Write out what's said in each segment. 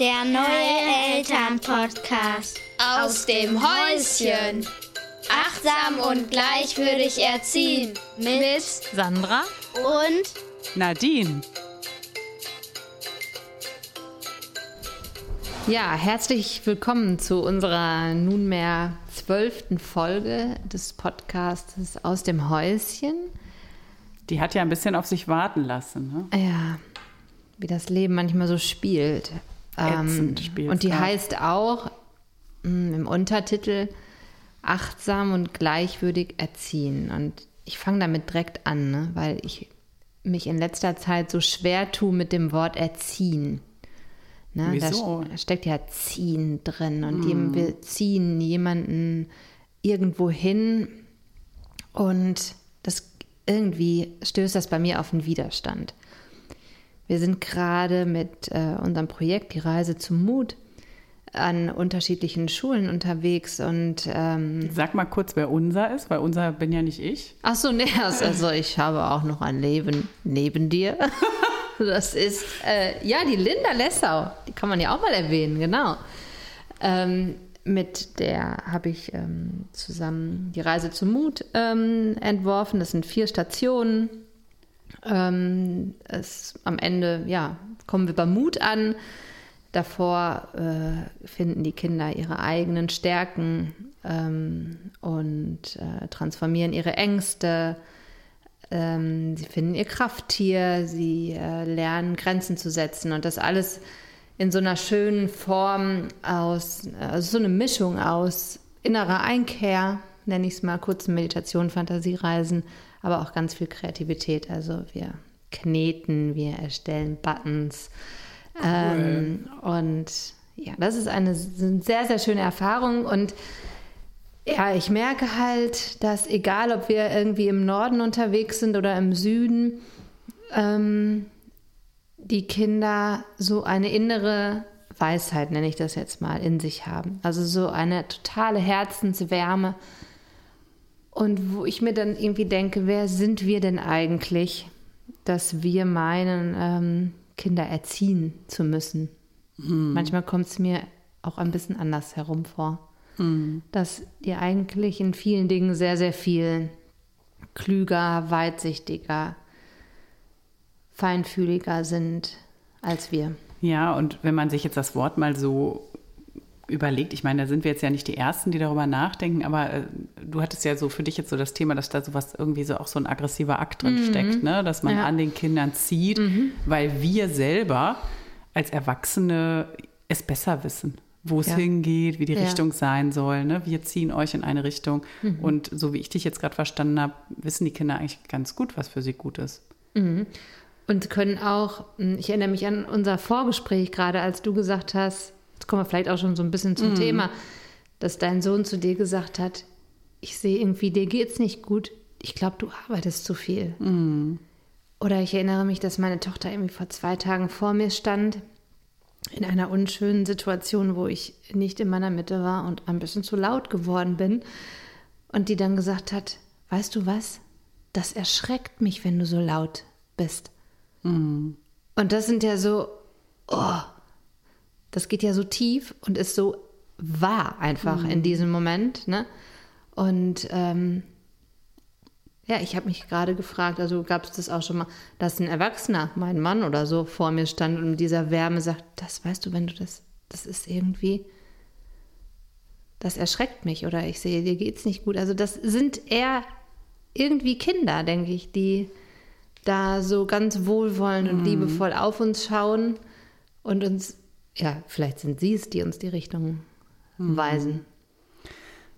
Der neue Elternpodcast aus dem Häuschen. Achtsam und gleichwürdig erziehen mit Sandra und Nadine. Ja, herzlich willkommen zu unserer nunmehr zwölften Folge des Podcasts aus dem Häuschen. Die hat ja ein bisschen auf sich warten lassen. Ne? Ja, wie das Leben manchmal so spielt. Spielt's, und die heißt auch mh, im Untertitel Achtsam und gleichwürdig erziehen. Und ich fange damit direkt an, ne? weil ich mich in letzter Zeit so schwer tue mit dem Wort erziehen. Ne? Wieso? Da steckt ja ziehen drin und jem- wir ziehen jemanden irgendwo hin und das irgendwie stößt das bei mir auf einen Widerstand. Wir sind gerade mit äh, unserem Projekt Die Reise zum Mut an unterschiedlichen Schulen unterwegs und ähm, Sag mal kurz, wer unser ist, weil unser bin ja nicht ich. ach so, nee, also ich habe auch noch ein Leben neben dir. Das ist äh, ja die Linda Lessau, die kann man ja auch mal erwähnen, genau. Ähm, mit der habe ich ähm, zusammen die Reise zum Mut ähm, entworfen. Das sind vier Stationen. Ähm, es, am Ende, ja, kommen wir beim Mut an. Davor äh, finden die Kinder ihre eigenen Stärken ähm, und äh, transformieren ihre Ängste. Ähm, sie finden ihr Krafttier, sie äh, lernen Grenzen zu setzen und das alles in so einer schönen Form aus, also so eine Mischung aus innerer Einkehr, nenne ich es mal, kurzen Meditation, Fantasiereisen, aber auch ganz viel Kreativität. Also wir kneten, wir erstellen Buttons. Ähm, und ja, das ist eine sehr, sehr schöne Erfahrung und ja, ich merke halt, dass egal, ob wir irgendwie im Norden unterwegs sind oder im Süden, ähm, die Kinder so eine innere Weisheit, nenne ich das jetzt mal, in sich haben. Also so eine totale Herzenswärme. Und wo ich mir dann irgendwie denke, wer sind wir denn eigentlich, dass wir meinen, ähm, Kinder erziehen zu müssen? Manchmal kommt es mir auch ein bisschen anders herum vor dass die eigentlich in vielen Dingen sehr, sehr viel klüger, weitsichtiger, feinfühliger sind als wir. Ja, und wenn man sich jetzt das Wort mal so überlegt, ich meine, da sind wir jetzt ja nicht die Ersten, die darüber nachdenken, aber äh, du hattest ja so für dich jetzt so das Thema, dass da sowas irgendwie so auch so ein aggressiver Akt drin steckt, ne? dass man Ja. an den Kindern zieht, weil wir selber als Erwachsene es besser wissen, wo es Ja. hingeht, wie die Ja. Richtung sein soll. Ne? Wir ziehen euch in eine Richtung und so wie ich dich jetzt gerade verstanden habe, wissen die Kinder eigentlich ganz gut, was für sie gut ist. Und können auch, ich erinnere mich an unser Vorgespräch gerade, als du gesagt hast, jetzt kommen wir vielleicht auch schon so ein bisschen zum Thema, dass dein Sohn zu dir gesagt hat, ich sehe irgendwie, dir geht's nicht gut. Ich glaube, du arbeitest zu viel. Oder ich erinnere mich, dass meine Tochter irgendwie vor zwei Tagen vor mir stand, in einer unschönen Situation, wo ich nicht in meiner Mitte war und ein bisschen zu laut geworden bin. Und die dann gesagt hat, weißt du was? Das erschreckt mich, wenn du so laut bist. Und das sind ja so, oh, das geht ja so tief und ist so wahr einfach in diesem Moment. Ne? Und ähm, ja, ich habe mich gerade gefragt, also gab es das auch schon mal, dass ein Erwachsener, mein Mann oder so, vor mir stand und mit dieser Wärme sagt, das weißt du, wenn du das, das ist irgendwie, das erschreckt mich oder ich sehe, dir geht's nicht gut. Also das sind eher irgendwie Kinder, denke ich, die da so ganz wohlwollend und liebevoll auf uns schauen und uns, ja, vielleicht sind sie es, die uns die Richtung weisen.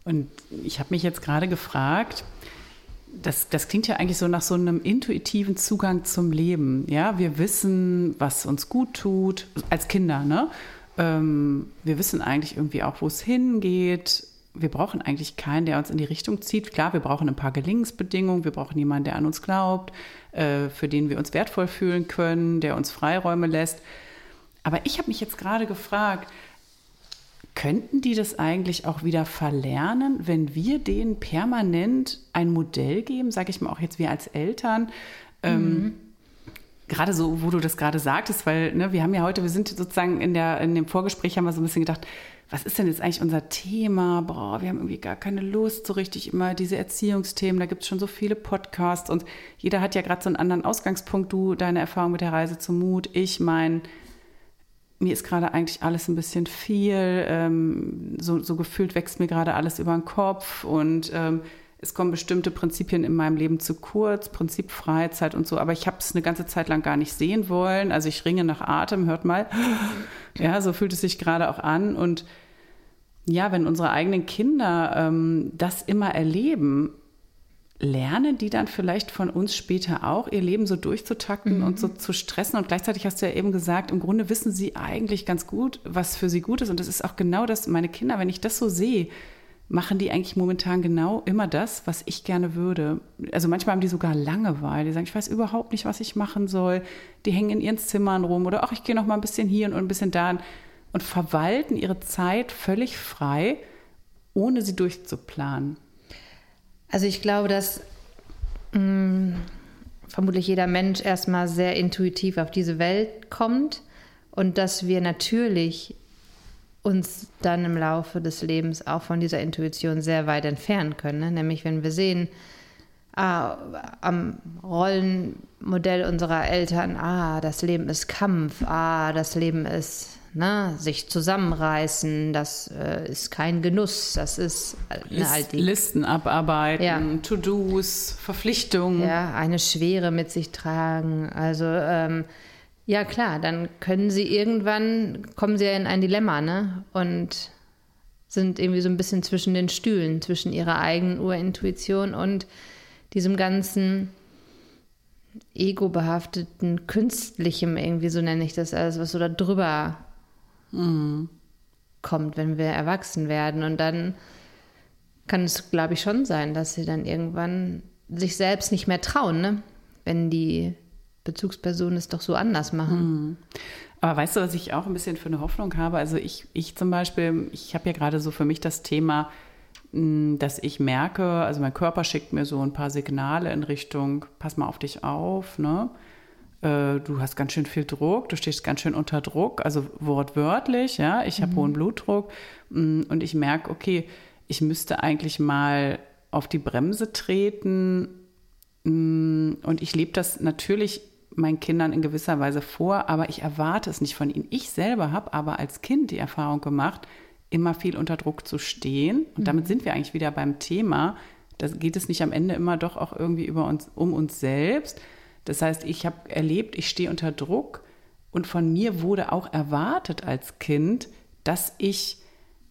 Und ich habe mich jetzt gerade gefragt, das, das klingt ja eigentlich so nach so einem intuitiven Zugang zum Leben. Ja, wir wissen, was uns gut tut, als Kinder, ne? Ähm, wir wissen eigentlich irgendwie auch, wo es hingeht. Wir brauchen eigentlich keinen, der uns in die Richtung zieht. Klar, wir brauchen ein paar Gelingensbedingungen. Wir brauchen jemanden, der an uns glaubt, äh, für den wir uns wertvoll fühlen können, der uns Freiräume lässt. Aber ich habe mich jetzt gerade gefragt, könnten die das eigentlich auch wieder verlernen, wenn wir denen permanent ein Modell geben, sage ich mal auch jetzt wir als Eltern, ähm, gerade so, wo du das gerade sagtest, weil ne, wir haben ja heute, wir sind sozusagen in, der, in dem Vorgespräch haben wir so ein bisschen gedacht, was ist denn jetzt eigentlich unser Thema? Boah, wir haben irgendwie gar keine Lust, so richtig immer diese Erziehungsthemen. Da gibt es schon so viele Podcasts und jeder hat ja gerade so einen anderen Ausgangspunkt. Du, deine Erfahrung mit der Reise zum Mut, ich mein, mir ist gerade eigentlich alles ein bisschen viel. Ähm, so, so gefühlt wächst mir gerade alles über den Kopf und ähm, es kommen bestimmte Prinzipien in meinem Leben zu kurz, Prinzip Freizeit und so, aber ich habe es eine ganze Zeit lang gar nicht sehen wollen. Also ich ringe nach Atem, hört mal. Ja, so fühlt es sich gerade auch an. Und ja, wenn unsere eigenen Kinder ähm, das immer erleben, lernen die dann vielleicht von uns später auch, ihr Leben so durchzutakten mhm. und so zu stressen. Und gleichzeitig hast du ja eben gesagt, im Grunde wissen sie eigentlich ganz gut, was für sie gut ist. Und das ist auch genau das, meine Kinder, wenn ich das so sehe, machen die eigentlich momentan genau immer das, was ich gerne würde. Also manchmal haben die sogar Langeweile. Die sagen, ich weiß überhaupt nicht, was ich machen soll. Die hängen in ihren Zimmern rum oder ach, ich gehe noch mal ein bisschen hier und ein bisschen da und verwalten ihre Zeit völlig frei, ohne sie durchzuplanen. Also ich glaube, dass mh, mm, vermutlich jeder Mensch erstmal sehr intuitiv auf diese Welt kommt und dass wir natürlich uns dann im Laufe des Lebens auch von dieser Intuition sehr weit entfernen können. Ne? Nämlich wenn wir sehen, ah, am Rollenmodell unserer Eltern, ah, das Leben ist Kampf, ah, das Leben ist ne, sich zusammenreißen, das äh, ist kein Genuss, das ist ne, halt die, Listen abarbeiten, ja. To-Dos, Verpflichtungen. Ja, eine Schwere mit sich tragen. Also ähm, ja, klar, dann können sie irgendwann, kommen sie ja in ein Dilemma, ne? Und sind irgendwie so ein bisschen zwischen den Stühlen, zwischen ihrer eigenen Urintuition und diesem ganzen ego-behafteten, künstlichem, irgendwie so nenne ich das alles, was so da drüber mhm. kommt, wenn wir erwachsen werden. Und dann kann es, glaube ich, schon sein, dass sie dann irgendwann sich selbst nicht mehr trauen, ne? wenn die Bezugspersonen es doch so anders machen. Mhm. Aber weißt du, was ich auch ein bisschen für eine Hoffnung habe? Also ich, ich zum Beispiel, ich habe ja gerade so für mich das Thema, hm, dass ich merke, also mein Körper schickt mir so ein paar Signale in Richtung, pass mal auf dich auf, ne? Äh, du hast ganz schön viel Druck, du stehst ganz schön unter Druck, also wortwörtlich, ja, ich habe mhm. hohen Blutdruck hm, und ich merke, okay, ich müsste eigentlich mal auf die Bremse treten hm, und ich lebe das natürlich meinen Kindern in gewisser Weise vor, aber ich erwarte es nicht von ihnen. Ich selber habe aber als Kind die Erfahrung gemacht, immer viel unter Druck zu stehen. Und damit mhm. sind wir eigentlich wieder beim Thema. Da geht es nicht am Ende immer doch auch irgendwie über uns, um uns selbst. Das heißt, ich habe erlebt, ich stehe unter Druck und von mir wurde auch erwartet als Kind, dass ich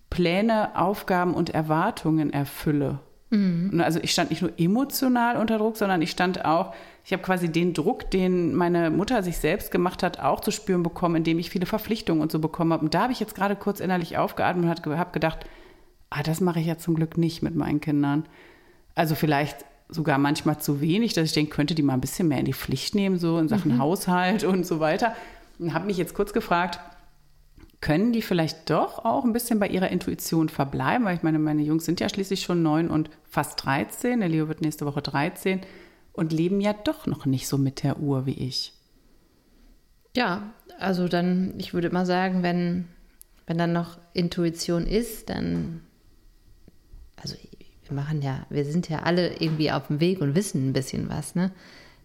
Pläne, Aufgaben und Erwartungen erfülle. Mhm. Also ich stand nicht nur emotional unter Druck, sondern ich stand auch, ich habe quasi den Druck, den meine Mutter sich selbst gemacht hat, auch zu spüren bekommen, indem ich viele Verpflichtungen und so bekommen habe. Und da habe ich jetzt gerade kurz innerlich aufgeatmet und habe gedacht, ah, das mache ich ja zum Glück nicht mit meinen Kindern. Also vielleicht sogar manchmal zu wenig, dass ich denke, könnte die mal ein bisschen mehr in die Pflicht nehmen, so in Sachen mhm. Haushalt und so weiter. Und habe mich jetzt kurz gefragt, können die vielleicht doch auch ein bisschen bei ihrer Intuition verbleiben? Weil ich meine, meine Jungs sind ja schließlich schon neun und fast 13. Der Leo wird nächste Woche 13 und leben ja doch noch nicht so mit der Uhr wie ich. Ja, also dann, ich würde mal sagen, wenn, wenn dann noch Intuition ist, dann, also wir machen ja, wir sind ja alle irgendwie auf dem Weg und wissen ein bisschen was, ne?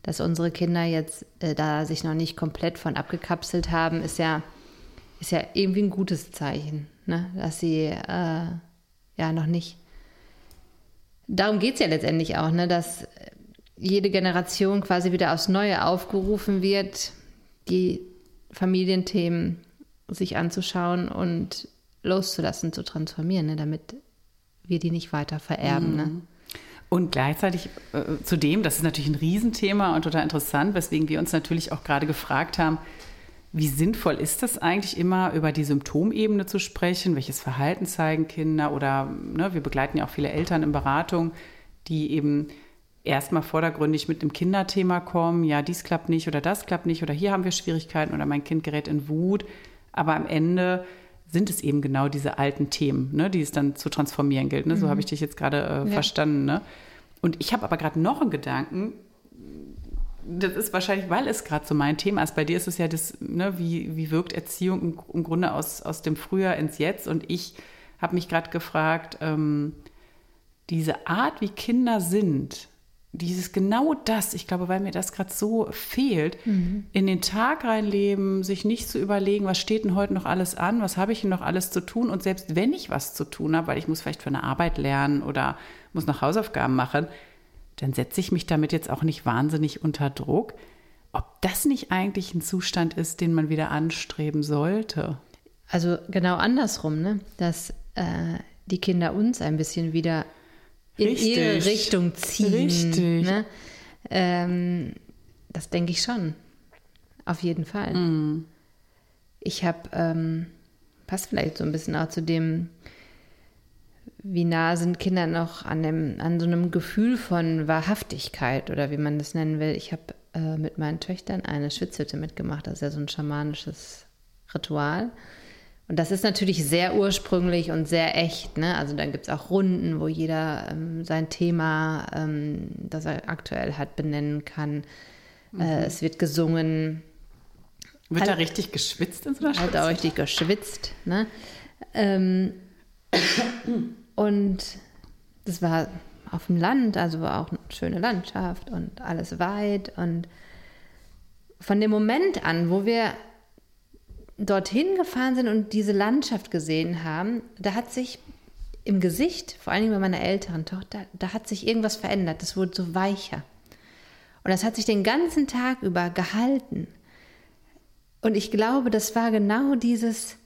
Dass unsere Kinder jetzt äh, da sich noch nicht komplett von abgekapselt haben, ist ja ist ja irgendwie ein gutes Zeichen, ne? dass sie äh, ja noch nicht. Darum geht es ja letztendlich auch, ne? dass jede Generation quasi wieder aufs Neue aufgerufen wird, die Familienthemen sich anzuschauen und loszulassen, zu transformieren, ne? damit wir die nicht weiter vererben. Ne? Mhm. Ne? Und gleichzeitig äh, zu dem, das ist natürlich ein Riesenthema und total interessant, weswegen wir uns natürlich auch gerade gefragt haben, wie sinnvoll ist das eigentlich immer, über die Symptomebene zu sprechen? Welches Verhalten zeigen Kinder? Oder ne, wir begleiten ja auch viele Eltern in Beratung, die eben erstmal vordergründig mit einem Kinderthema kommen. Ja, dies klappt nicht oder das klappt nicht oder hier haben wir Schwierigkeiten oder mein Kind gerät in Wut. Aber am Ende sind es eben genau diese alten Themen, ne, die es dann zu transformieren gilt. Ne? So mhm. habe ich dich jetzt gerade äh, ja. verstanden. Ne? Und ich habe aber gerade noch einen Gedanken, das ist wahrscheinlich, weil es gerade so mein Thema ist. Bei dir ist es ja das, ne, wie, wie wirkt Erziehung im, im Grunde aus, aus dem Frühjahr ins Jetzt. Und ich habe mich gerade gefragt, ähm, diese Art, wie Kinder sind, dieses genau das, ich glaube, weil mir das gerade so fehlt, mhm. in den Tag reinleben, sich nicht zu überlegen, was steht denn heute noch alles an, was habe ich denn noch alles zu tun und selbst wenn ich was zu tun habe, weil ich muss vielleicht für eine Arbeit lernen oder muss noch Hausaufgaben machen, dann setze ich mich damit jetzt auch nicht wahnsinnig unter Druck. Ob das nicht eigentlich ein Zustand ist, den man wieder anstreben sollte? Also genau andersrum, ne? dass äh, die Kinder uns ein bisschen wieder in Richtig. ihre Richtung ziehen. Richtig. Ne? Ähm, das denke ich schon. Auf jeden Fall. Mm. Ich habe, ähm, passt vielleicht so ein bisschen auch zu dem, wie nah sind Kinder noch an, dem, an so einem Gefühl von Wahrhaftigkeit oder wie man das nennen will. Ich habe äh, mit meinen Töchtern eine Schwitzhütte mitgemacht, das ist ja so ein schamanisches Ritual. Und das ist natürlich sehr ursprünglich und sehr echt. Ne? Also dann gibt es auch Runden, wo jeder ähm, sein Thema, ähm, das er aktuell hat, benennen kann. Äh, mhm. Äh, es wird gesungen. Wird halt, da richtig geschwitzt in so einer Halt auch richtig geschwitzt. Ne? Ähm, und das war auf dem Land, also war auch eine schöne Landschaft und alles weit. Und von dem Moment an, wo wir dorthin gefahren sind und diese Landschaft gesehen haben, da hat sich im Gesicht, vor allem bei meiner älteren Tochter, da hat sich irgendwas verändert. Das wurde so weicher. Und das hat sich den ganzen Tag über gehalten. Und ich glaube, das war genau dieses,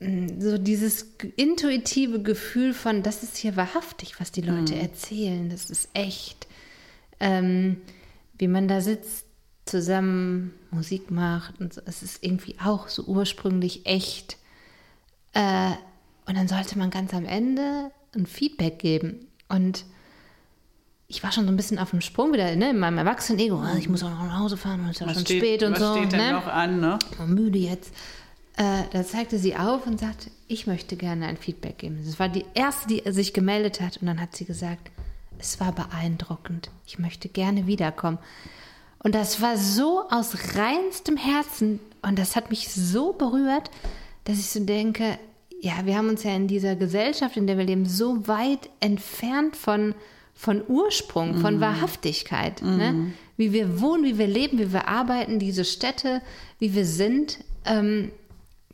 so dieses intuitive Gefühl von, das ist hier wahrhaftig, was die Leute mhm. erzählen, das ist echt. Ähm, wie man da sitzt zusammen Musik macht und so. es ist irgendwie auch so ursprünglich echt. Äh, und dann sollte man ganz am Ende ein Feedback geben. Und ich war schon so ein bisschen auf dem Sprung wieder, ne, in meinem Erwachsenen-Ego. Oh, ich muss auch noch nach Hause fahren und es ist ja schon steht, spät und was so. steht denn ne? noch an, ne? Und müde jetzt. Äh, da zeigte sie auf und sagte, ich möchte gerne ein Feedback geben. Das war die erste, die sich gemeldet hat. Und dann hat sie gesagt, es war beeindruckend. Ich möchte gerne wiederkommen. Und das war so aus reinstem Herzen und das hat mich so berührt, dass ich so denke, ja, wir haben uns ja in dieser Gesellschaft, in der wir leben, so weit entfernt von, von Ursprung, von mhm. Wahrhaftigkeit. Mhm. Ne? Wie wir wohnen, wie wir leben, wie wir arbeiten, diese Städte, wie wir sind, ähm,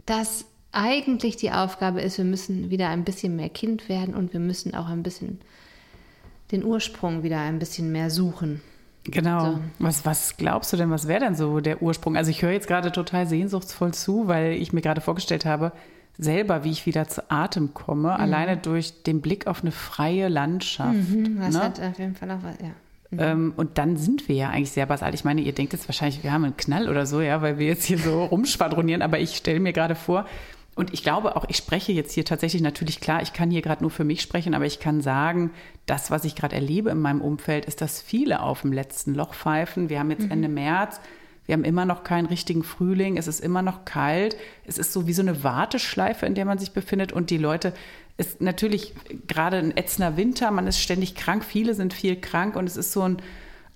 dass eigentlich die Aufgabe ist, wir müssen wieder ein bisschen mehr Kind werden und wir müssen auch ein bisschen den Ursprung wieder ein bisschen mehr suchen. Genau. So. Was, was glaubst du denn, was wäre denn so der Ursprung? Also ich höre jetzt gerade total sehnsuchtsvoll zu, weil ich mir gerade vorgestellt habe, selber, wie ich wieder zu Atem komme, mhm. alleine durch den Blick auf eine freie Landschaft. Mhm, das ne? hat auf jeden Fall auch was, ja. Mhm. Ähm, und dann sind wir ja eigentlich sehr basal. Ich meine, ihr denkt jetzt wahrscheinlich, wir haben einen Knall oder so, ja, weil wir jetzt hier so rumschwadronieren, aber ich stelle mir gerade vor, und ich glaube auch, ich spreche jetzt hier tatsächlich natürlich klar, ich kann hier gerade nur für mich sprechen, aber ich kann sagen, das, was ich gerade erlebe in meinem Umfeld, ist, dass viele auf dem letzten Loch pfeifen. Wir haben jetzt mhm. Ende März, wir haben immer noch keinen richtigen Frühling, es ist immer noch kalt, es ist so wie so eine Warteschleife, in der man sich befindet und die Leute, ist natürlich gerade ein ätzender Winter, man ist ständig krank, viele sind viel krank und es ist so ein,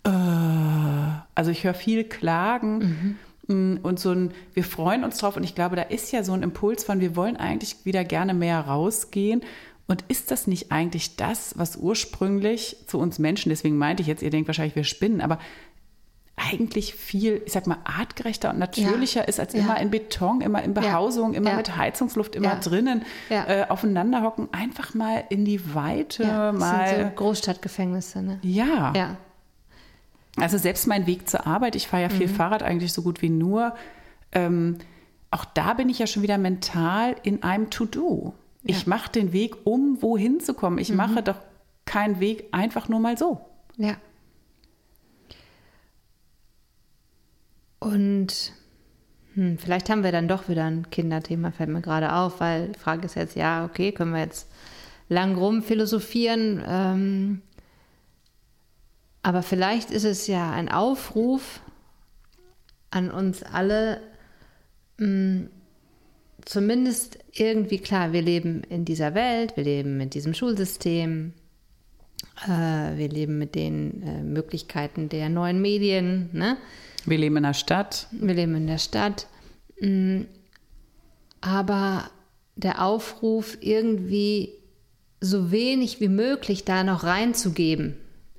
äh, also ich höre viel Klagen. Mhm. Mm, und so ein, wir freuen uns drauf und ich glaube, da ist ja so ein Impuls von, wir wollen eigentlich wieder gerne mehr rausgehen. Und ist das nicht eigentlich das, was ursprünglich zu uns Menschen, deswegen meinte ich jetzt, ihr denkt wahrscheinlich, wir spinnen, aber eigentlich viel, ich sag mal, artgerechter und natürlicher ja. ist als ja. immer in Beton, immer in Behausung, ja. immer mit Heizungsluft, immer drinnen, äh, aufeinander hocken, einfach mal in die Weite, mal. Sind so Großstadtgefängnisse, ne? Ja. Ja. Also selbst mein Weg zur Arbeit, ich fahre ja viel mhm. Fahrrad eigentlich so gut wie nur. Ähm, auch da bin ich ja schon wieder mental in einem To-Do. Ja. Ich mache den Weg, um wohin zu kommen. Ich mhm. mache doch keinen Weg einfach nur mal so. Ja. Und hm, vielleicht haben wir dann doch wieder ein Kinderthema, fällt mir gerade auf, weil die Frage ist jetzt, ja, okay, können wir jetzt lang rum philosophieren. Ähm, aber vielleicht ist es ja ein Aufruf an uns alle, mh, mm, zumindest irgendwie klar, wir leben in dieser Welt, wir leben mit diesem Schulsystem Äh, wir leben mit den äh, Möglichkeiten der neuen Medien. Ne? Wir leben in der Stadt. Wir leben in der Stadt. Mm, aber der Aufruf, irgendwie so wenig wie möglich da noch reinzugeben.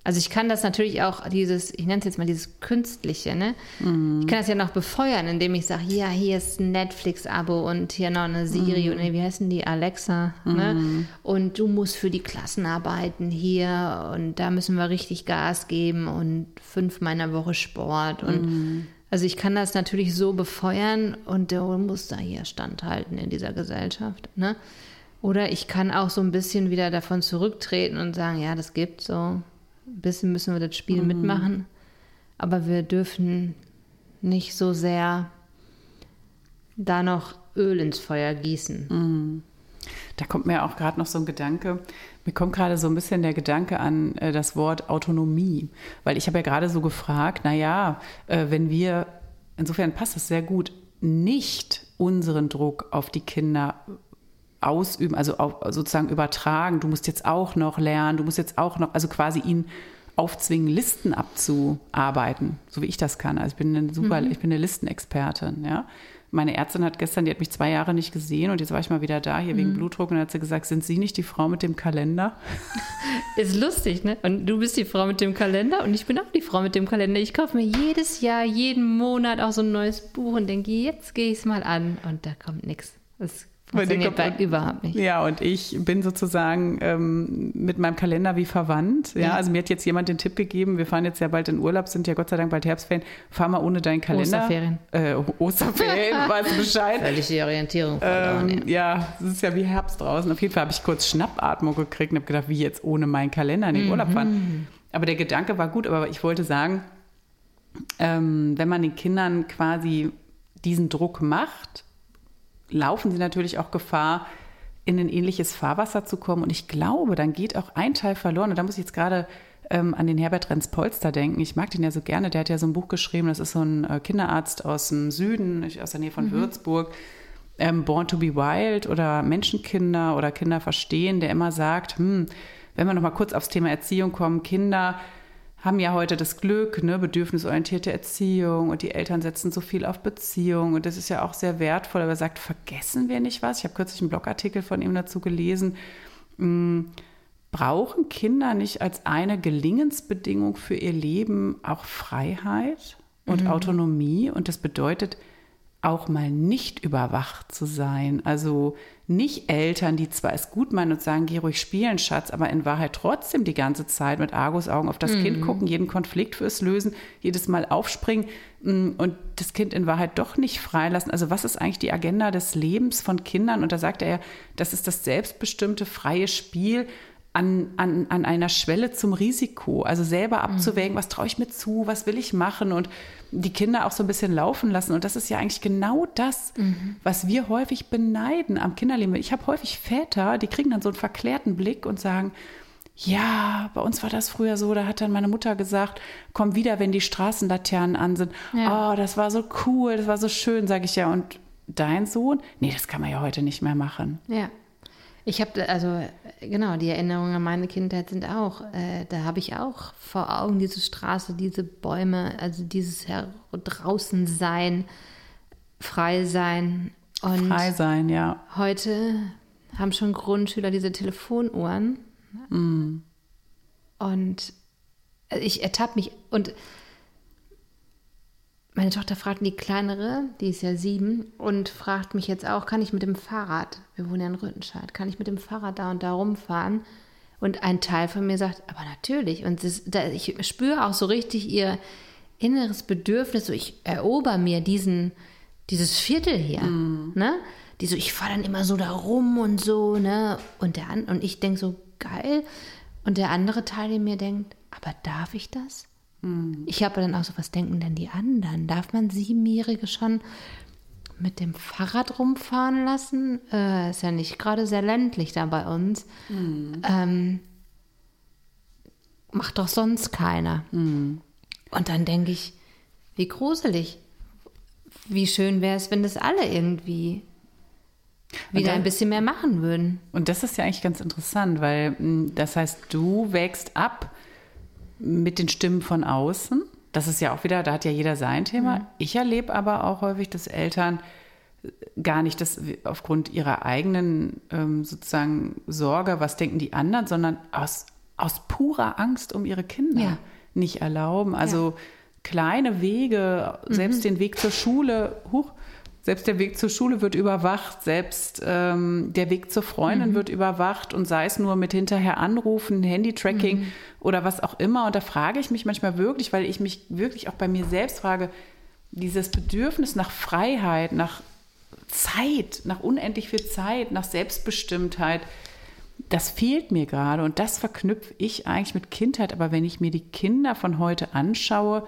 Also ich kann das natürlich auch, dieses, ich nenne es jetzt mal dieses Künstliche, ne? Mhm. Ich kann das ja noch befeuern, indem ich sage, ja, hier ist ein Netflix-Abo und hier noch eine Siri mhm. und wie heißen die, Alexa, ne? mhm. ne? Und du musst für die Klassenarbeiten hier und da müssen wir richtig Gas geben und fünfmal in der Woche Sport und mhm. also ich kann das natürlich so befeuern und du musst da hier standhalten in dieser Gesellschaft, ne? Oder ich kann auch so ein bisschen wieder davon zurücktreten und sagen, ja, das gibt so ein bisschen müssen wir das Spiel mhm. mitmachen, aber wir dürfen nicht so sehr da noch Öl ins Feuer gießen. Mhm. Da kommt mir auch gerade noch so ein Gedanke. Mir kommt gerade so ein bisschen der Gedanke an äh, das Wort Autonomie, weil ich habe ja gerade so gefragt, naja, äh, wenn wir, insofern passt es sehr gut, nicht unseren Druck auf die Kinder ausüben, also sozusagen übertragen. Du musst jetzt auch noch lernen, du musst jetzt auch noch, also quasi ihn aufzwingen, Listen abzuarbeiten, so wie ich das kann. Also ich bin eine super, mhm. ich bin eine Listenexpertin, ja. Meine Ärztin hat gestern, die hat mich zwei Jahre nicht gesehen und jetzt war ich mal wieder da, hier mhm. wegen Blutdruck und dann hat sie gesagt, sind Sie nicht die Frau mit dem Kalender? Ist lustig, ne? Und du bist die Frau mit dem Kalender und ich bin auch die Frau mit dem Kalender. Ich kaufe mir jedes Jahr, jeden Monat auch so ein neues Buch und denke, jetzt gehe ich es mal an und da kommt nichts. Das Funktioniert bei überhaupt nicht. Ja, und ich bin sozusagen ähm, mit meinem Kalender wie verwandt. Ja? ja? also mir hat jetzt jemand den Tipp gegeben, wir fahren jetzt ja bald in Urlaub, sind ja Gott sei Dank bald Herbstferien, fahr mal ohne deinen Kalender. Osterferien. Äh, Osterferien, weißt du Bescheid. Völlig Orientierung verloren, ähm, ja. ja, es ist ja wie Herbst draußen. Auf jeden Fall habe ich kurz Schnappatmung gekriegt und habe gedacht, wie jetzt ohne meinen Kalender in den mhm. Urlaub fahren. Aber der Gedanke war gut, aber ich wollte sagen, ähm, wenn man den Kindern quasi diesen Druck macht, laufen sie natürlich auch Gefahr, in ein ähnliches Fahrwasser zu kommen. Und ich glaube, dann geht auch ein Teil verloren. Und da muss ich jetzt gerade ähm, an den Herbert Renz-Polster denken. Ich mag den ja so gerne. Der hat ja so ein Buch geschrieben. Das ist so ein äh, Kinderarzt aus dem Süden, aus der Nähe von mhm. Würzburg. Ähm, Born to be Wild oder Menschenkinder oder Kinder verstehen, der immer sagt, hm, wenn wir noch mal kurz aufs Thema Erziehung kommen, Kinder haben ja heute das Glück, ne, bedürfnisorientierte Erziehung und die Eltern setzen so viel auf Beziehung und das ist ja auch sehr wertvoll. Aber er sagt, vergessen wir nicht was? Ich habe kürzlich einen Blogartikel von ihm dazu gelesen. Hm, brauchen Kinder nicht als eine Gelingensbedingung für ihr Leben auch Freiheit und mhm. Autonomie? Und das bedeutet, auch mal nicht überwacht zu sein. Also nicht Eltern, die zwar es gut meinen und sagen, geh ruhig spielen, Schatz, aber in Wahrheit trotzdem die ganze Zeit mit Argusaugen auf das mhm. Kind gucken, jeden Konflikt fürs Lösen, jedes Mal aufspringen mm, und das Kind in Wahrheit doch nicht freilassen. Also was ist eigentlich die Agenda des Lebens von Kindern? Und da sagt er, das ist das selbstbestimmte freie Spiel an, an, an einer Schwelle zum Risiko. Also selber abzuwägen, mhm. was traue ich mir zu, was will ich machen und die Kinder auch so ein bisschen laufen lassen. Und das ist ja eigentlich genau das, mhm. was wir häufig beneiden am Kinderleben. Ich habe häufig Väter, die kriegen dann so einen verklärten Blick und sagen, ja, bei uns war das früher so, da hat dann meine Mutter gesagt, komm wieder, wenn die Straßenlaternen an sind. Ja. Oh, das war so cool, das war so schön, sage ich ja. Und dein Sohn? Nee, das kann man ja heute nicht mehr machen. Ja. Ich habe, also genau, die Erinnerungen an meine Kindheit sind auch, äh, da habe ich auch vor Augen diese Straße, diese Bäume, also dieses draußen sein, frei sein. Und frei sein, ja. Heute haben schon Grundschüler diese Telefonuhren. Mm. Und ich ertappe mich und meine Tochter fragt die kleinere, die ist ja sieben, und fragt mich jetzt auch, kann ich mit dem Fahrrad, wir wohnen ja in Rüttenscheid, kann ich mit dem Fahrrad da und da rumfahren? Und ein Teil von mir sagt, aber natürlich. Und ist, da, ich spüre auch so richtig ihr inneres Bedürfnis, so ich erober mir diesen, dieses Viertel hier. Mm. Ne? Die so, ich fahre dann immer so da rum und so, ne? Und, der, und ich denke so, geil. Und der andere Teil in mir denkt, aber darf ich das? Mhm. Ich habe dann auch so, was denken denn die anderen? Darf man Siebenjährige schon mit dem Fahrrad rumfahren lassen? Äh, ist ja nicht gerade sehr ländlich da bei uns. Mhm. Ähm, macht doch sonst keiner. Mhm. Und dann denke ich, wie gruselig. Wie schön wäre es, wenn das alle irgendwie wieder ein bisschen mehr machen würden. Und das ist ja eigentlich ganz interessant, weil hm, das heißt, du wächst ab mit den Stimmen von außen. Das ist ja auch wieder, da hat ja jeder sein Thema. Mhm. Ich erlebe aber auch häufig, dass Eltern gar nicht das aufgrund ihrer eigenen ähm, sozusagen Sorge, was denken die anderen, sondern aus, aus purer Angst um ihre Kinder ja. nicht erlauben. Also ja. kleine Wege, selbst mhm. den Weg zur Schule, hoch, selbst der Weg zur Schule wird überwacht, selbst ähm, der Weg zur Freundin mhm. wird überwacht und sei es nur mit hinterher anrufen, Handy-Tracking mhm. oder was auch immer. Und da frage ich mich manchmal wirklich, weil ich mich wirklich auch bei mir selbst frage, dieses Bedürfnis nach Freiheit, nach Zeit, nach unendlich viel Zeit, nach Selbstbestimmtheit, das fehlt mir gerade und das verknüpfe ich eigentlich mit Kindheit. Aber wenn ich mir die Kinder von heute anschaue,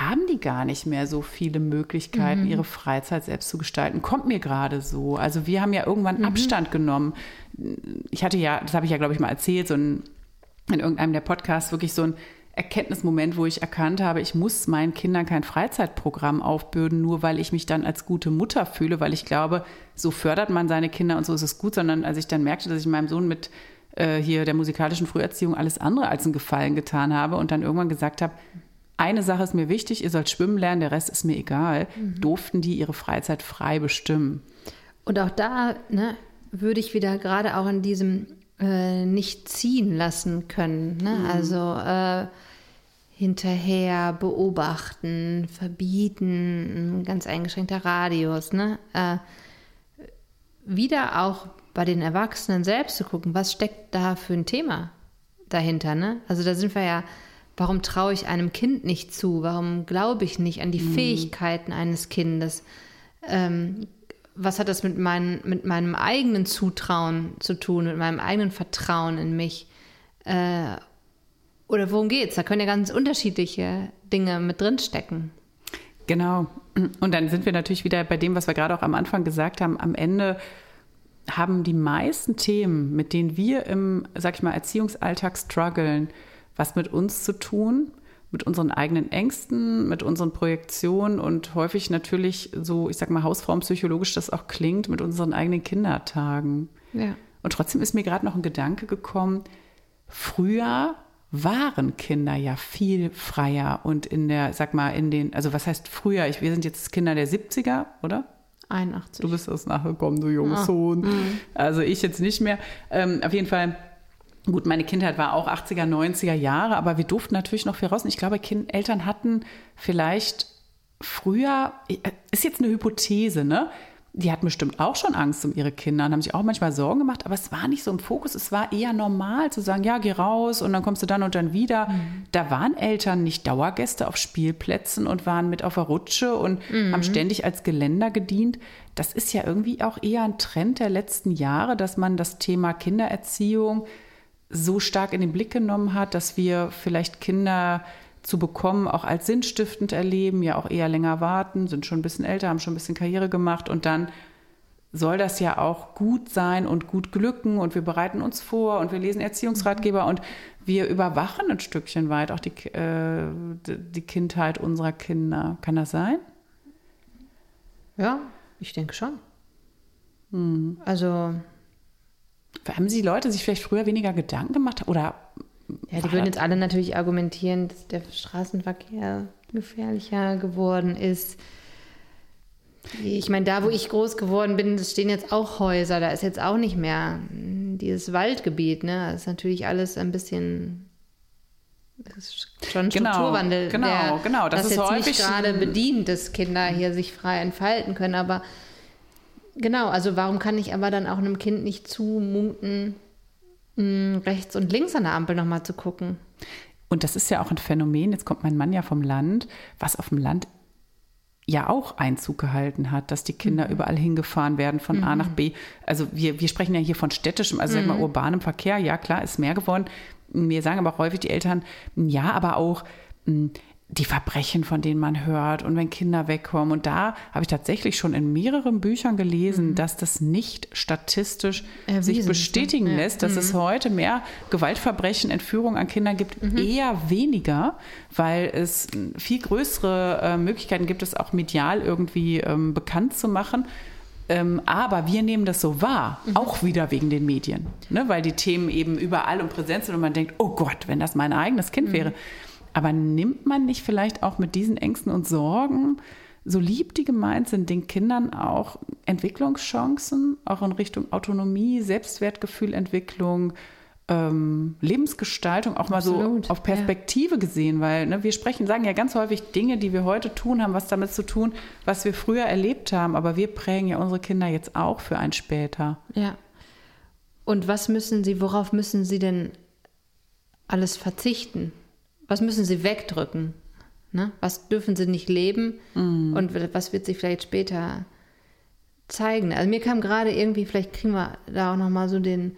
haben die gar nicht mehr so viele Möglichkeiten, mhm. ihre Freizeit selbst zu gestalten. Kommt mir gerade so. Also wir haben ja irgendwann mhm. Abstand genommen. Ich hatte ja, das habe ich ja, glaube ich, mal erzählt, so ein, in irgendeinem der Podcasts wirklich so ein Erkenntnismoment, wo ich erkannt habe, ich muss meinen Kindern kein Freizeitprogramm aufbürden, nur weil ich mich dann als gute Mutter fühle, weil ich glaube, so fördert man seine Kinder und so ist es gut, sondern als ich dann merkte, dass ich meinem Sohn mit äh, hier der musikalischen Früherziehung alles andere als einen Gefallen getan habe und dann irgendwann gesagt habe, eine Sache ist mir wichtig, ihr sollt schwimmen lernen, der Rest ist mir egal, mhm. durften die ihre Freizeit frei bestimmen. Und auch da ne, würde ich wieder gerade auch in diesem äh, nicht ziehen lassen können. Ne? Mhm. Also äh, hinterher beobachten, verbieten, ein ganz eingeschränkter Radius. Ne? Äh, wieder auch bei den Erwachsenen selbst zu gucken, was steckt da für ein Thema dahinter. Ne? Also da sind wir ja Warum traue ich einem Kind nicht zu? Warum glaube ich nicht an die mhm. Fähigkeiten eines Kindes? Ähm, was hat das mit, mein, mit meinem eigenen Zutrauen zu tun, mit meinem eigenen Vertrauen in mich? Äh, oder worum geht es? Da können ja ganz unterschiedliche Dinge mit drinstecken. Genau. Und dann sind wir natürlich wieder bei dem, was wir gerade auch am Anfang gesagt haben. Am Ende haben die meisten Themen, mit denen wir im, sag ich mal, Erziehungsalltag strugglen, was mit uns zu tun, mit unseren eigenen Ängsten, mit unseren Projektionen und häufig natürlich so, ich sag mal, hausfrauenpsychologisch das auch klingt, mit unseren eigenen Kindertagen. Ja. Und trotzdem ist mir gerade noch ein Gedanke gekommen, früher waren Kinder ja viel freier und in der, sag mal, in den, also was heißt früher? Ich, wir sind jetzt Kinder der 70er, oder? 81. Du bist aus nachgekommen, du junges ah. Sohn. Mhm. Also ich jetzt nicht mehr. Ähm, auf jeden Fall Gut, meine Kindheit war auch 80er, 90er Jahre, aber wir durften natürlich noch viel raus. Und ich glaube, kind, Eltern hatten vielleicht früher, äh, ist jetzt eine Hypothese, ne? Die hatten bestimmt auch schon Angst um ihre Kinder und haben sich auch manchmal Sorgen gemacht, aber es war nicht so im Fokus. Es war eher normal zu sagen, ja, geh raus und dann kommst du dann und dann wieder. Mhm. Da waren Eltern nicht Dauergäste auf Spielplätzen und waren mit auf der Rutsche und mhm. haben ständig als Geländer gedient. Das ist ja irgendwie auch eher ein Trend der letzten Jahre, dass man das Thema Kindererziehung so stark in den Blick genommen hat, dass wir vielleicht Kinder zu bekommen, auch als sinnstiftend erleben, ja auch eher länger warten, sind schon ein bisschen älter, haben schon ein bisschen Karriere gemacht und dann soll das ja auch gut sein und gut glücken und wir bereiten uns vor und wir lesen Erziehungsratgeber und wir überwachen ein Stückchen weit auch die, äh, die Kindheit unserer Kinder. Kann das sein? Ja, ich denke schon. Mhm. Also haben die Leute sich vielleicht früher weniger Gedanken gemacht? Oder ja, die würden jetzt alle natürlich argumentieren, dass der Straßenverkehr gefährlicher geworden ist. Ich meine, da, wo ich groß geworden bin, das stehen jetzt auch Häuser. Da ist jetzt auch nicht mehr dieses Waldgebiet. Ne? Das ist natürlich alles ein bisschen das ist schon genau, Strukturwandel, genau, der, genau. Das, das ist jetzt nicht gerade bedient, dass Kinder hier sich frei entfalten können. Aber Genau, also warum kann ich aber dann auch einem Kind nicht zumuten, hm, rechts und links an der Ampel nochmal zu gucken? Und das ist ja auch ein Phänomen, jetzt kommt mein Mann ja vom Land, was auf dem Land ja auch Einzug gehalten hat, dass die Kinder mhm. überall hingefahren werden von mhm. A nach B. Also wir, wir sprechen ja hier von städtischem, also mhm. mal mhm. urbanem Verkehr. Ja, klar, ist mehr geworden. Mir sagen aber auch häufig die Eltern, ja, aber auch hm, die Verbrechen, von denen man hört und wenn Kinder wegkommen. Und da habe ich tatsächlich schon in mehreren Büchern gelesen, mhm. dass das nicht statistisch Erwiesen sich bestätigen ja. lässt, dass mhm. es heute mehr Gewaltverbrechen, Entführungen an Kindern gibt, mhm. eher weniger, weil es viel größere äh, Möglichkeiten gibt, es auch medial irgendwie ähm, bekannt zu machen. Ähm, aber wir nehmen das so wahr, mhm. auch wieder wegen den Medien, ne? weil die Themen eben überall und präsent sind und man denkt, oh Gott, wenn das mein eigenes Kind mhm. wäre. Aber nimmt man nicht vielleicht auch mit diesen Ängsten und Sorgen, so lieb die gemeint sind, den Kindern auch Entwicklungschancen, auch in Richtung Autonomie, Selbstwertgefühlentwicklung, ähm, Lebensgestaltung auch Absolut, mal so auf Perspektive ja. gesehen, weil ne, wir sprechen, sagen ja ganz häufig Dinge, die wir heute tun, haben was damit zu tun, was wir früher erlebt haben, aber wir prägen ja unsere Kinder jetzt auch für ein später. Ja. Und was müssen sie, worauf müssen sie denn alles verzichten? Was müssen sie wegdrücken? Ne? Was dürfen sie nicht leben mm. und was wird sich vielleicht später zeigen? Also mir kam gerade irgendwie, vielleicht kriegen wir da auch noch mal so den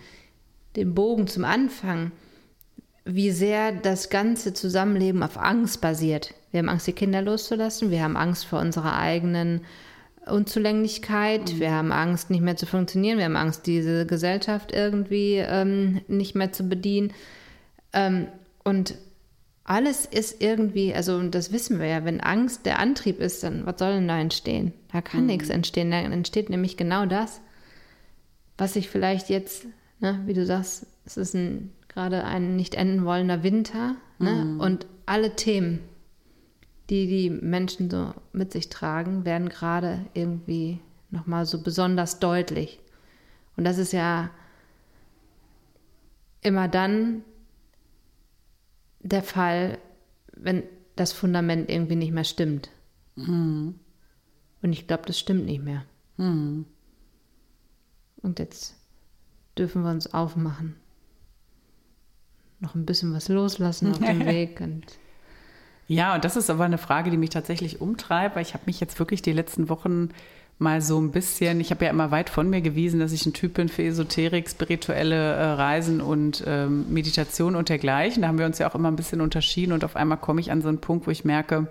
den Bogen zum Anfang, wie sehr das ganze Zusammenleben auf Angst basiert. Wir haben Angst, die Kinder loszulassen, wir haben Angst vor unserer eigenen Unzulänglichkeit, mhm. wir haben Angst, nicht mehr zu funktionieren, wir haben Angst, diese Gesellschaft irgendwie ähm, nicht mehr zu bedienen. Ähm, und alles ist irgendwie, also das wissen wir ja, wenn Angst der Antrieb ist, dann was soll denn da entstehen? Da kann mhm. nichts entstehen. Da entsteht nämlich genau das, was sich vielleicht jetzt Ne? Wie du sagst, es ist ein, gerade ein nicht enden wollender Winter. Ne? Mhm. Und alle Themen, die die Menschen so mit sich tragen, werden gerade irgendwie nochmal so besonders deutlich. Und das ist ja immer dann der Fall, wenn das Fundament irgendwie nicht mehr stimmt. Mhm. Und ich glaube, das stimmt nicht mehr. Mhm. Und jetzt dürfen wir uns aufmachen. Noch ein bisschen was loslassen auf dem Weg. Und ja, und das ist aber eine Frage, die mich tatsächlich umtreibt, weil ich habe mich jetzt wirklich die letzten Wochen mal so ein bisschen, ich habe ja immer weit von mir gewiesen, dass ich ein Typ bin für Esoterik, spirituelle äh, Reisen und ähm, Meditation und dergleichen. Da haben wir uns ja auch immer ein bisschen unterschieden und auf einmal komme ich an so einen Punkt, wo ich merke,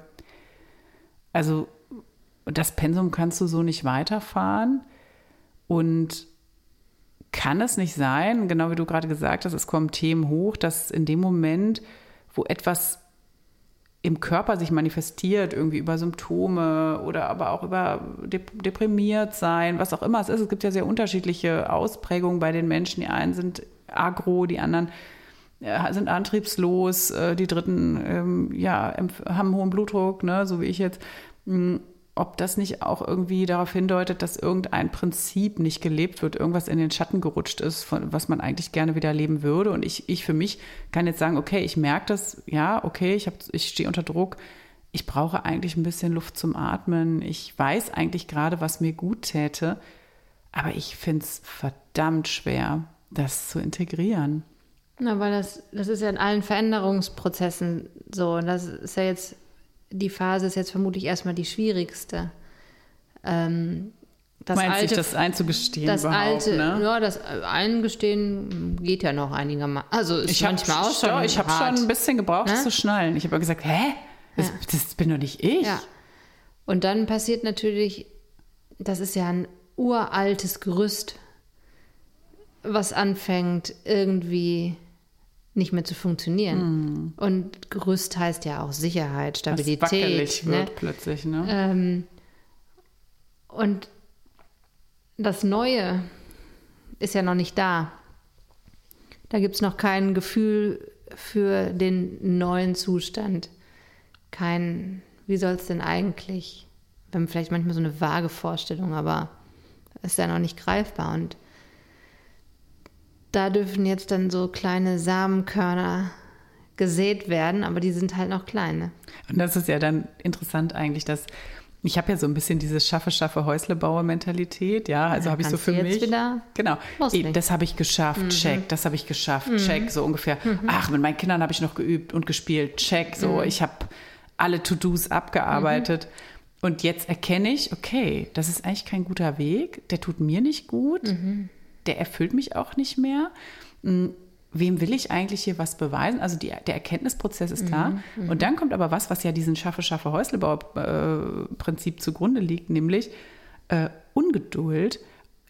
also das Pensum kannst du so nicht weiterfahren und kann es nicht sein, genau wie du gerade gesagt hast, es kommen Themen hoch, dass in dem Moment, wo etwas im Körper sich manifestiert, irgendwie über Symptome oder aber auch über deprimiert sein, was auch immer es ist. Es gibt ja sehr unterschiedliche Ausprägungen bei den Menschen. Die einen sind agro, die anderen äh, sind antriebslos, äh, die dritten ähm, ja, haben hohen Blutdruck, ne, so wie ich jetzt. Ob das nicht auch irgendwie darauf hindeutet, dass irgendein Prinzip nicht gelebt wird, irgendwas in den Schatten gerutscht ist, von, was man eigentlich gerne wieder leben würde. Und ich, ich für mich kann jetzt sagen, okay, ich merke das, ja, okay, ich, ich stehe unter Druck. Ich brauche eigentlich ein bisschen Luft zum Atmen. Ich weiß eigentlich gerade, was mir gut täte. Aber ich finde es verdammt schwer, das zu integrieren. Na, weil das, das ist ja in allen Veränderungsprozessen so. Und das ist ja jetzt die Phase ist jetzt vermutlich erstmal die schwierigste. Ähm, das Meinst alte, sich das einzugestehen das alte, ne? Ja, das Eingestehen geht ja noch einigermaßen. Also ist ich manchmal auch schon Ich habe schon ein bisschen gebraucht, ne? das zu schnallen. Ich habe gesagt, hä? Das, ja. das, bin doch nicht ich. Ja. Und dann passiert natürlich, das ist ja ein uraltes Gerüst, was anfängt irgendwie nicht mehr zu funktionieren. Mm. Und Gerüst heißt ja auch Sicherheit, Stabilität. Wackelig ne? wird plötzlich, ne? Ähm, und das Neue ist ja noch nicht da. Da gibt es noch kein Gefühl für den neuen Zustand. Kein, wie soll es denn eigentlich? Wir haben vielleicht manchmal so eine vage Vorstellung, aber ist ja noch nicht greifbar. Und da dürfen jetzt dann so kleine Samenkörner gesät werden, aber die sind halt noch kleine. Und das ist ja dann interessant eigentlich, dass ich habe ja so ein bisschen diese schaffe, schaffe, Häuslebauer Mentalität, ja, also ja, habe ich so für mich. genau, das habe ich geschafft, mhm. check, das habe ich geschafft, mhm. check, so ungefähr. Mhm. Ach, mit meinen Kindern habe ich noch geübt und gespielt, check, so, mhm. ich habe alle To-Dos abgearbeitet. Mhm. Und jetzt erkenne ich, okay, das ist eigentlich kein guter Weg, der tut mir nicht gut. Der erfüllt mich auch nicht mehr. Hm, wem will ich eigentlich hier was beweisen? Also die, der Erkenntnisprozess ist klar. Mhm, mhm, und dann kommt aber was, was ja diesen Schaffe, Schaffe, Häuslebau-Prinzip zugrunde liegt, nämlich äh, Ungeduld.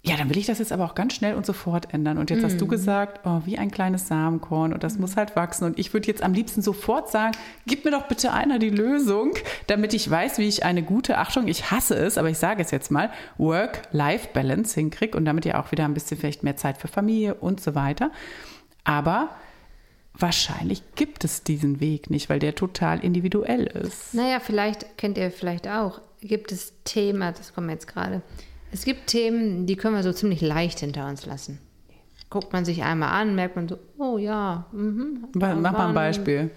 Ja, dann will ich das jetzt aber auch ganz schnell und sofort ändern. Und jetzt mm. hast du mhm. gesagt, oh, wie ein kleines Samenkorn und das mm. muss halt wachsen. Und ich würde jetzt am liebsten sofort sagen, gib mir doch bitte einer die Lösung, damit ich weiß, wie ich eine gute, Achtung, ich hasse es, aber ich sage es jetzt mal, Work-Life-Balance hinkriege und damit ja auch wieder ein bisschen vielleicht mehr Zeit für Familie und so weiter. Aber wahrscheinlich gibt es diesen Weg nicht, weil der total individuell ist. Naja, vielleicht kennt ihr vielleicht auch, gibt es Thema, das kommt jetzt gerade es gibt Themen, die können wir so ziemlich leicht hinter uns lassen. Guckt man sich einmal an, merkt man so, oh ja. Mhm, Mach mal ein Beispiel.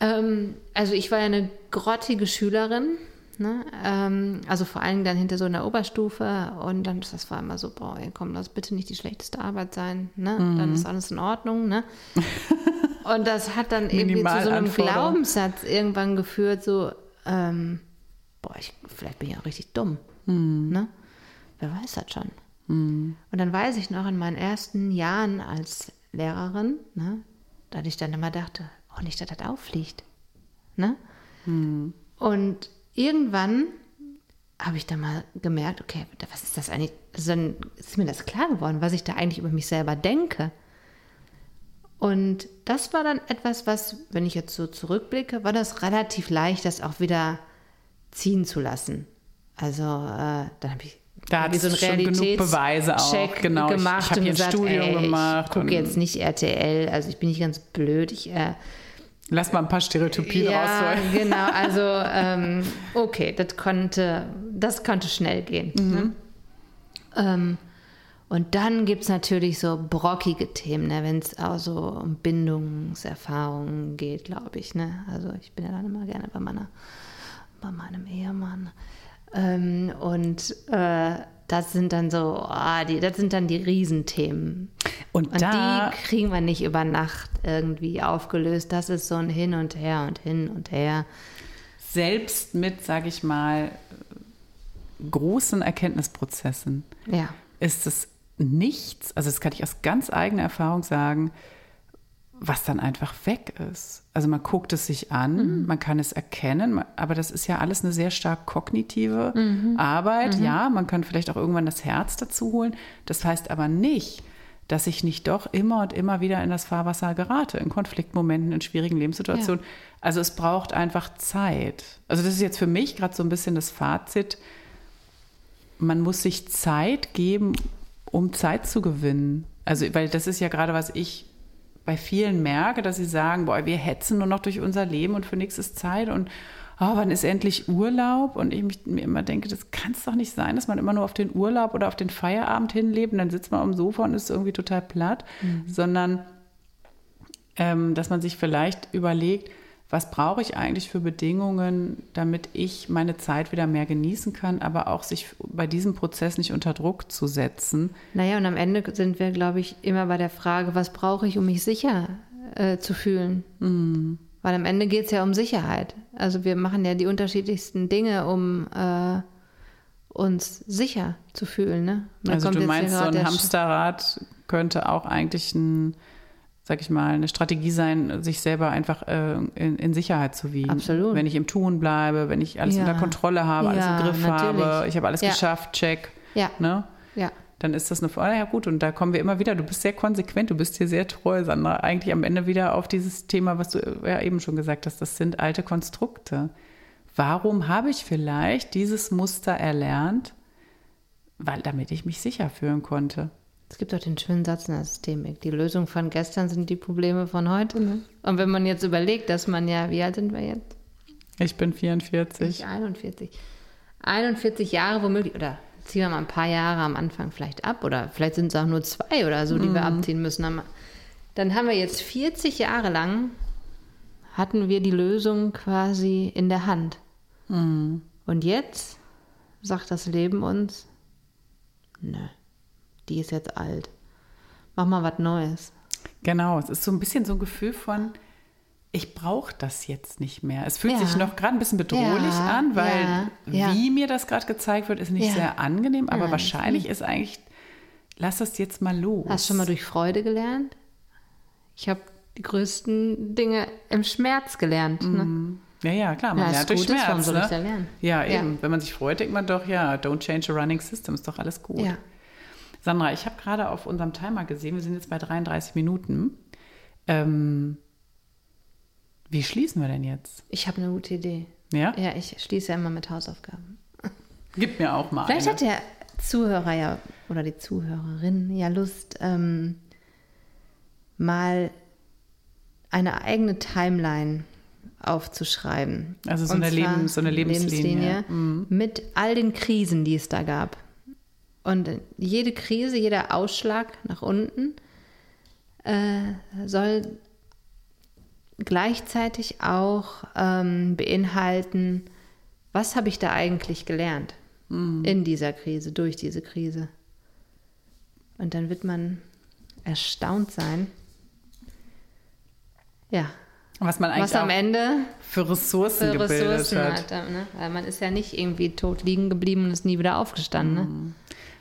Ähm, also ich war ja eine grottige Schülerin. Ne? Ähm, also vor allem dann hinter so einer Oberstufe und dann das war immer so, boah, komm, lass bitte nicht die schlechteste Arbeit sein, ne? Mhm. Dann ist alles in Ordnung, ne? und das hat dann irgendwie zu so einem Glaubenssatz irgendwann geführt, so, ähm, boah, ich, vielleicht bin ich auch richtig dumm. Mhm. Ne? Wer weiß das schon? Mhm. Und dann weiß ich noch in meinen ersten Jahren als Lehrerin, ne, dass ich dann immer dachte, oh, nicht, dass das auffliegt. Ne? Mhm. Und irgendwann habe ich dann mal gemerkt, okay, was ist das eigentlich? Also dann ist mir das klar geworden, was ich da eigentlich über mich selber denke. Und das war dann etwas, was, wenn ich jetzt so zurückblicke, war das relativ leicht, das auch wieder ziehen zu lassen. Also äh, dann habe ich da hat so schon genug Beweise auch genau. gemacht ich, ich und gesagt, Studium ey, gemacht. Ich gucke jetzt nicht RTL, also ich bin nicht ganz blöd. Ich, äh, Lass mal ein paar Stereotypien ja, rausholen. Genau, also ähm, okay, das konnte, das konnte schnell gehen. Mhm. Ne? Ähm, und dann gibt es natürlich so brockige Themen, ne, wenn es auch so um Bindungserfahrungen geht, glaube ich. Ne? Also ich bin ja dann immer gerne bei meiner, bei meinem Ehemann. Ähm, und äh, das sind dann so, oh, die, das sind dann die Riesenthemen. Und, und da, die kriegen wir nicht über Nacht irgendwie aufgelöst. Das ist so ein Hin und Her und hin und her. Selbst mit, sage ich mal, großen Erkenntnisprozessen ja. ist es nichts, also das kann ich aus ganz eigener Erfahrung sagen, was dann einfach weg ist. Also man guckt es sich an, mhm. man kann es erkennen, aber das ist ja alles eine sehr stark kognitive mhm. Arbeit. Mhm. Ja, man kann vielleicht auch irgendwann das Herz dazu holen. Das heißt aber nicht, dass ich nicht doch immer und immer wieder in das Fahrwasser gerate, in Konfliktmomenten, in schwierigen Lebenssituationen. Ja. Also es braucht einfach Zeit. Also das ist jetzt für mich gerade so ein bisschen das Fazit. Man muss sich Zeit geben, um Zeit zu gewinnen. Also, weil das ist ja gerade, was ich bei vielen merke, dass sie sagen, boah, wir hetzen nur noch durch unser Leben und für nichts ist Zeit und oh, wann ist endlich Urlaub? Und ich mir immer denke, das kann es doch nicht sein, dass man immer nur auf den Urlaub oder auf den Feierabend hinlebt und dann sitzt man am Sofa und ist irgendwie total platt, mhm. sondern ähm, dass man sich vielleicht überlegt, was brauche ich eigentlich für Bedingungen, damit ich meine Zeit wieder mehr genießen kann, aber auch sich bei diesem Prozess nicht unter Druck zu setzen. Naja, und am Ende sind wir, glaube ich, immer bei der Frage, was brauche ich, um mich sicher äh, zu fühlen? Mhm. Weil am Ende geht es ja um Sicherheit. Also wir machen ja die unterschiedlichsten Dinge, um äh, uns sicher zu fühlen. Ne? Also du meinst, so ein Hamsterrad könnte auch eigentlich ein sag ich mal, eine Strategie sein, sich selber einfach äh, in, in, Sicherheit zu wiegen. Absolut. Wenn ich im Tun bleibe, wenn ich alles ja. unter Kontrolle habe, alles ja, im Griff natürlich. habe, ich habe alles ja. geschafft, check. Ja. Ne? Ja. Dann ist das eine Frage. Ja, gut, und da kommen wir immer wieder. Du bist sehr konsequent, du bist hier sehr treu, Sandra. Eigentlich am Ende wieder auf dieses Thema, was du ja eben schon gesagt hast, das sind alte Konstrukte. Warum habe ich vielleicht dieses Muster erlernt? Weil damit ich mich sicher fühlen konnte. Es gibt auch den schönen Satz in der Systemik. Die Lösung von gestern sind die Probleme von heute. Ne? Und wenn man jetzt überlegt, dass man ja, wie alt sind wir jetzt? Ich bin 44. Ich 41. 41 Jahre womöglich, oder ziehen wir mal ein paar Jahre am Anfang vielleicht ab, oder vielleicht sind es auch nur zwei oder so, die mhm. wir abziehen müssen. Dann haben wir jetzt 40 Jahre lang, hatten wir die Lösung quasi in der Hand. Mhm. Und jetzt sagt das Leben uns, nö die ist jetzt alt. Mach mal was Neues. Genau, es ist so ein bisschen so ein Gefühl von, ich brauche das jetzt nicht mehr. Es fühlt ja. sich noch gerade ein bisschen bedrohlich ja, an, weil ja, wie mir das gerade gezeigt wird, ist nicht sehr angenehm, aber Nein, wahrscheinlich ist eigentlich, lass das jetzt mal los. Hast du schon mal durch Freude gelernt? Ich habe die größten Dinge im Schmerz gelernt. Ne? Mhm. Ja, ja, klar, man Ja, lernt durch gut, Schmerz. ne? Ja. eben. Wenn man sich freut, denkt man doch, ja, don't change a running system, ist doch alles gut. Ja. Sandra, ich habe gerade auf unserem Timer gesehen, wir sind jetzt bei 33 Minuten. Ähm, wie schließen wir denn jetzt? Ich habe eine gute Idee. Ja? Ja, ich schließe ja immer mit Hausaufgaben. Gib mir auch mal Vielleicht eine. hat der Zuhörer ja oder die Zuhörerin ja Lust, ähm, mal eine eigene Timeline aufzuschreiben. Also so eine Lebens- so eine Lebenslinie. Mhm. mit all den Krisen, die es da gab. Und jede Krise, jeder Ausschlag nach unten äh, soll gleichzeitig auch ähm, beinhalten, was habe ich da eigentlich gelernt in dieser Krise, durch diese Krise. Und dann wird man erstaunt sein, ja, Was man eigentlich was am Ende für Ressourcen für Ressourcen hat. hat. ne? Weil man ist ja nicht irgendwie tot liegen geblieben und ist nie wieder aufgestanden. Ne?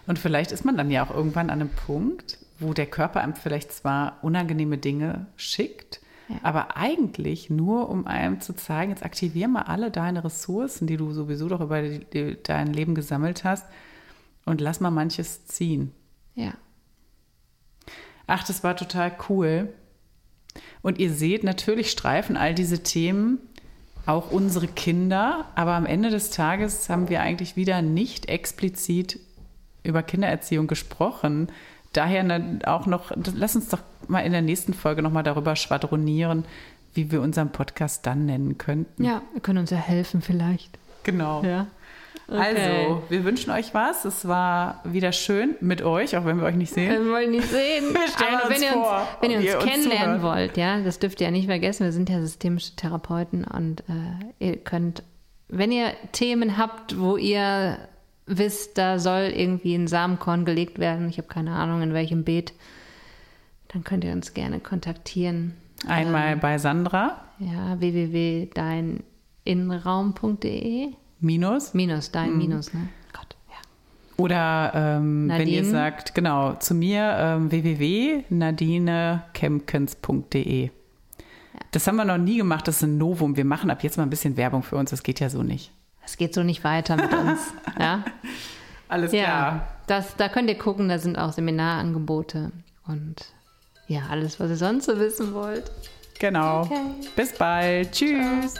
Und vielleicht ist man dann ja auch irgendwann an einem Punkt, wo der Körper einem vielleicht zwar unangenehme Dinge schickt, Ja. aber eigentlich nur, um einem zu zeigen, jetzt aktivier mal alle deine Ressourcen, die du sowieso doch über die, dein Leben gesammelt hast und lass mal manches ziehen. Ja. Ach, das war total cool. Und ihr seht, natürlich streifen all diese Themen auch unsere Kinder, aber am Ende des Tages haben wir eigentlich wieder nicht explizit über Kindererziehung gesprochen. Daher ne- auch noch, lass uns doch mal in der nächsten Folge nochmal darüber schwadronieren, wie wir unseren Podcast dann nennen könnten. Ja, wir können uns ja helfen vielleicht. Genau. Ja. Also, wir wünschen euch was. Es war wieder schön mit euch, auch wenn wir euch nicht sehen. Wir wollen nicht sehen. Wir stellen Aber uns wenn ihr vor, uns, wenn ihr uns ihr uns kennenlernen zuhört. wollt, ja, das dürft ihr ja nicht vergessen. Wir sind ja systemische Therapeuten und äh, ihr könnt, wenn ihr Themen habt, wo ihr wisst, da soll irgendwie ein Samenkorn gelegt werden, ich habe keine Ahnung in welchem Beet, dann könnt ihr uns gerne kontaktieren. Einmal bei Sandra, Ja, www.deininraum.de Minus. minus dein minus, ne? Gott, ja. Oder ähm, wenn ihr sagt, genau, zu mir ähm, www.nadinekemkens.de. Das haben wir noch nie gemacht, das ist ein Novum. Wir machen ab jetzt mal ein bisschen Werbung für uns, das geht ja so nicht. Es geht so nicht weiter mit uns. ja. Alles Ja, klar. das, da könnt ihr gucken, da sind auch Seminarangebote und ja, alles, was ihr sonst so wissen wollt. Genau. Okay. Bis bald. Tschüss.